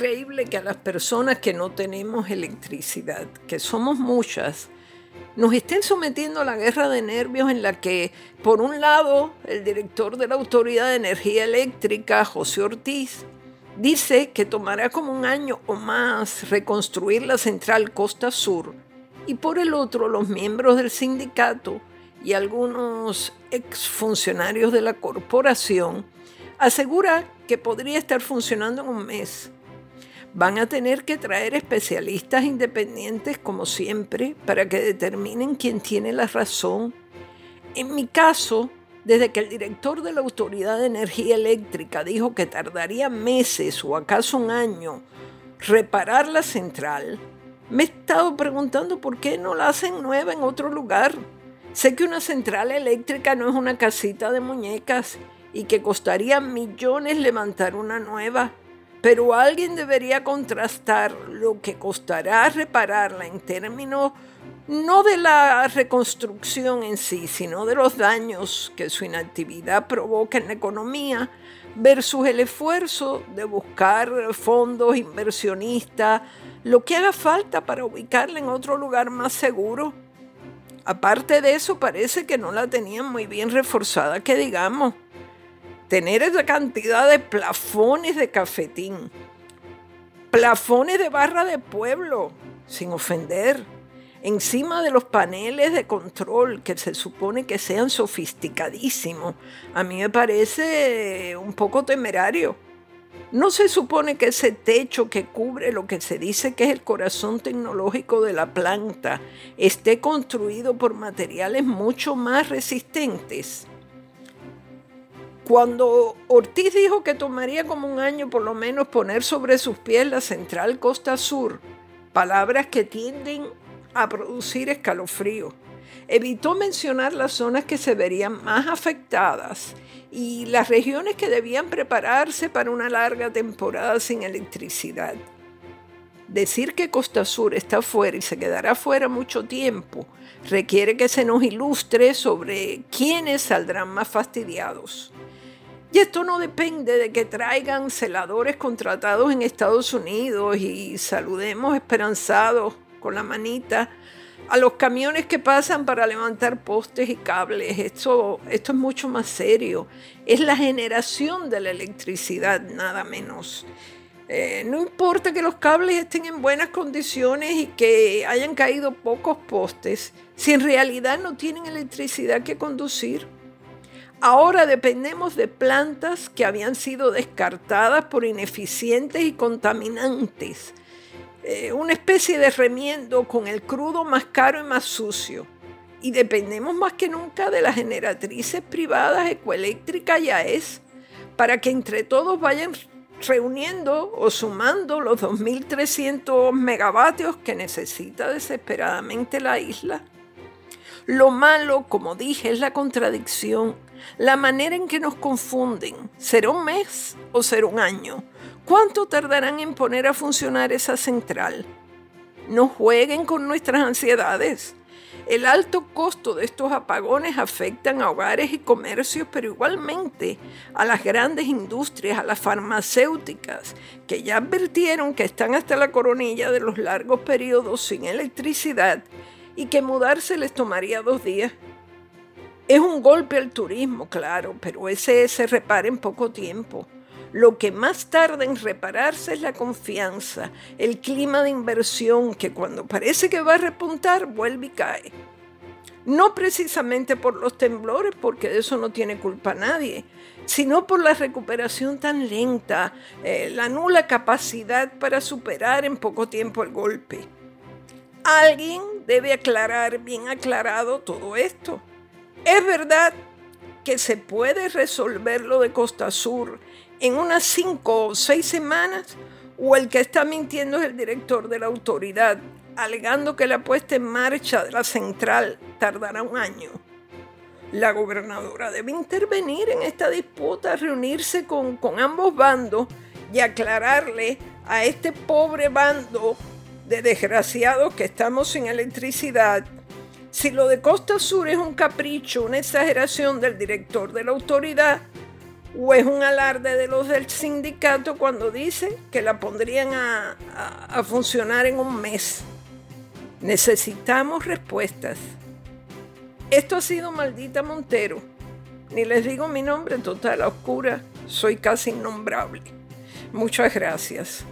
increíble que a las personas que no tenemos electricidad, que somos muchas, nos estén sometiendo a la guerra de nervios en la que, por un lado, el director de la Autoridad de Energía Eléctrica, José Ortiz, dice que tomará como un año o más reconstruir la central Costa Sur, y por el otro, los miembros del sindicato y algunos exfuncionarios de la corporación asegura que podría estar funcionando en un mes. Van a tener que traer especialistas independientes como siempre para que determinen quién tiene la razón. En mi caso, desde que el director de la Autoridad de Energía Eléctrica dijo que tardaría meses o acaso un año reparar la central, me he estado preguntando por qué no la hacen nueva en otro lugar. Sé que una central eléctrica no es una casita de muñecas y que costaría millones levantar una nueva, pero alguien debería contrastar lo que costará repararla en términos no de la reconstrucción en sí, sino de los daños que su inactividad provoca en la economía, versus el esfuerzo de buscar fondos, inversionistas, lo que haga falta para ubicarla en otro lugar más seguro. Aparte de eso, parece que no la tenían muy bien reforzada, que digamos. Tener esa cantidad de plafones de cafetín, plafones de barra de pueblo, sin ofender, encima de los paneles de control que se supone que sean sofisticadísimos, a mí me parece un poco temerario. ¿No se supone que ese techo que cubre lo que se dice que es el corazón tecnológico de la planta esté construido por materiales mucho más resistentes? Cuando Ortiz dijo que tomaría como un año por lo menos poner sobre sus pies la central Costa Sur, palabras que tienden a producir escalofrío, evitó mencionar las zonas que se verían más afectadas y las regiones que debían prepararse para una larga temporada sin electricidad. Decir que Costa Sur está fuera y se quedará fuera mucho tiempo requiere que se nos ilustre sobre quiénes saldrán más fastidiados. Y esto no depende de que traigan celadores contratados en Estados Unidos y saludemos esperanzados con la manita a los camiones que pasan para levantar postes y cables. Esto, esto es mucho más serio. Es la generación de la electricidad, nada menos. Eh, no importa que los cables estén en buenas condiciones y que hayan caído pocos postes, si en realidad no tienen electricidad que conducir. Ahora dependemos de plantas que habían sido descartadas por ineficientes y contaminantes eh, una especie de remiendo con el crudo más caro y más sucio. Y dependemos más que nunca de las generatrices privadas ecoeléctricas ya es, para que entre todos vayan reuniendo o sumando los 2.300 megavatios que necesita desesperadamente la isla. Lo malo, como dije, es la contradicción, la manera en que nos confunden. ¿Será un mes o será un año? ¿Cuánto tardarán en poner a funcionar esa central? No jueguen con nuestras ansiedades. El alto costo de estos apagones afectan a hogares y comercios, pero igualmente a las grandes industrias, a las farmacéuticas, que ya advirtieron que están hasta la coronilla de los largos periodos sin electricidad y que mudarse les tomaría dos días. Es un golpe al turismo, claro, pero ese se repara en poco tiempo. Lo que más tarda en repararse es la confianza, el clima de inversión que cuando parece que va a repuntar vuelve y cae. No precisamente por los temblores, porque de eso no tiene culpa nadie, sino por la recuperación tan lenta, eh, la nula capacidad para superar en poco tiempo el golpe. Alguien debe aclarar bien aclarado todo esto. Es verdad que se puede resolver lo de Costa Sur en unas cinco o seis semanas o el que está mintiendo es el director de la autoridad, alegando que la puesta en marcha de la central tardará un año. La gobernadora debe intervenir en esta disputa, reunirse con, ambos bandos y aclararle a este pobre bando de desgraciados que estamos sin electricidad si lo de Costa Sur es un capricho, una exageración del director de la autoridad, ¿O es un alarde de los del sindicato cuando dice que la pondrían a, a funcionar en un mes? Necesitamos respuestas. Esto ha sido Maldita Montero. Ni les digo mi nombre total, a oscura, soy casi innombrable. Muchas gracias.